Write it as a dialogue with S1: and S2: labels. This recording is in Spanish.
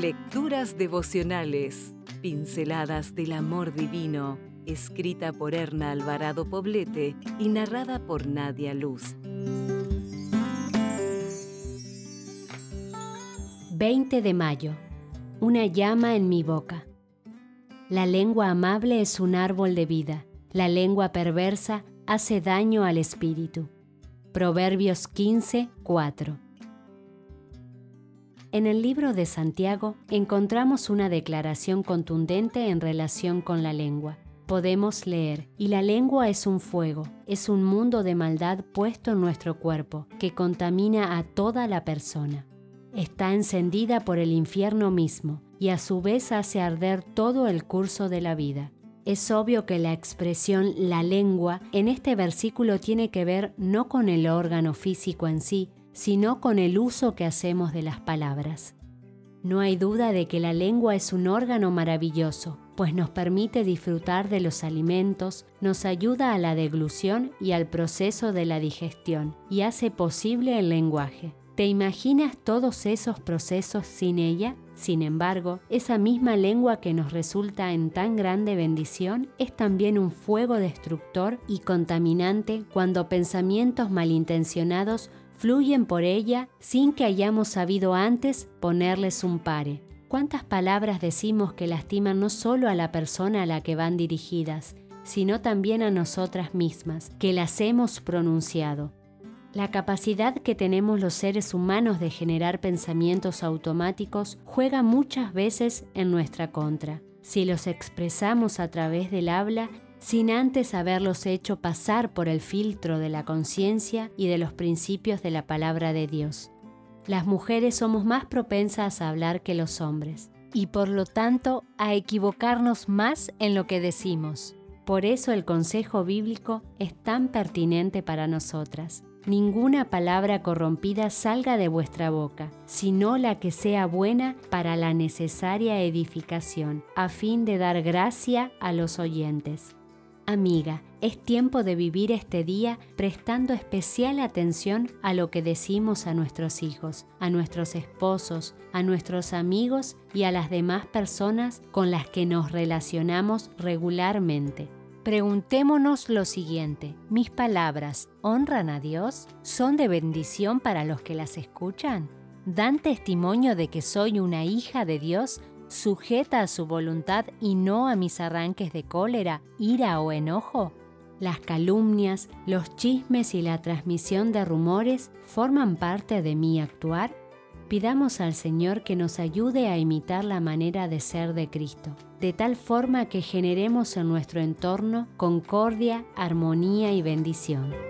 S1: Lecturas devocionales, pinceladas del amor divino, escrita por Erna Alvarado Poblete y narrada por Nadia Luz.
S2: 20 de mayo. Una llama en mi boca. La lengua amable es un árbol de vida. La lengua perversa hace daño al espíritu. Proverbios 15, 4. En el libro de Santiago encontramos una declaración contundente en relación con la lengua. Podemos leer, y la lengua es un fuego, es un mundo de maldad puesto en nuestro cuerpo, que contamina a toda la persona. Está encendida por el infierno mismo, y a su vez hace arder todo el curso de la vida. Es obvio que la expresión la lengua en este versículo tiene que ver no con el órgano físico en sí, sino con el uso que hacemos de las palabras. No hay duda de que la lengua es un órgano maravilloso, pues nos permite disfrutar de los alimentos, nos ayuda a la deglución y al proceso de la digestión, y hace posible el lenguaje. ¿Te imaginas todos esos procesos sin ella? Sin embargo, esa misma lengua que nos resulta en tan grande bendición es también un fuego destructor y contaminante cuando pensamientos malintencionados fluyen por ella sin que hayamos sabido antes ponerles un pare. ¿Cuántas palabras decimos que lastiman no solo a la persona a la que van dirigidas, sino también a nosotras mismas, que las hemos pronunciado? La capacidad que tenemos los seres humanos de generar pensamientos automáticos juega muchas veces en nuestra contra. Si los expresamos a través del habla, sin antes haberlos hecho pasar por el filtro de la conciencia y de los principios de la palabra de Dios. Las mujeres somos más propensas a hablar que los hombres y por lo tanto a equivocarnos más en lo que decimos. Por eso el consejo bíblico es tan pertinente para nosotras. Ninguna palabra corrompida salga de vuestra boca, sino la que sea buena para la necesaria edificación, a fin de dar gracia a los oyentes. Amiga, es tiempo de vivir este día prestando especial atención a lo que decimos a nuestros hijos, a nuestros esposos, a nuestros amigos y a las demás personas con las que nos relacionamos regularmente. Preguntémonos lo siguiente, ¿mis palabras honran a Dios? ¿Son de bendición para los que las escuchan? ¿Dan testimonio de que soy una hija de Dios sujeta a su voluntad y no a mis arranques de cólera, ira o enojo? Las calumnias, los chismes y la transmisión de rumores forman parte de mi actuar. Pidamos al Señor que nos ayude a imitar la manera de ser de Cristo, de tal forma que generemos en nuestro entorno concordia, armonía y bendición.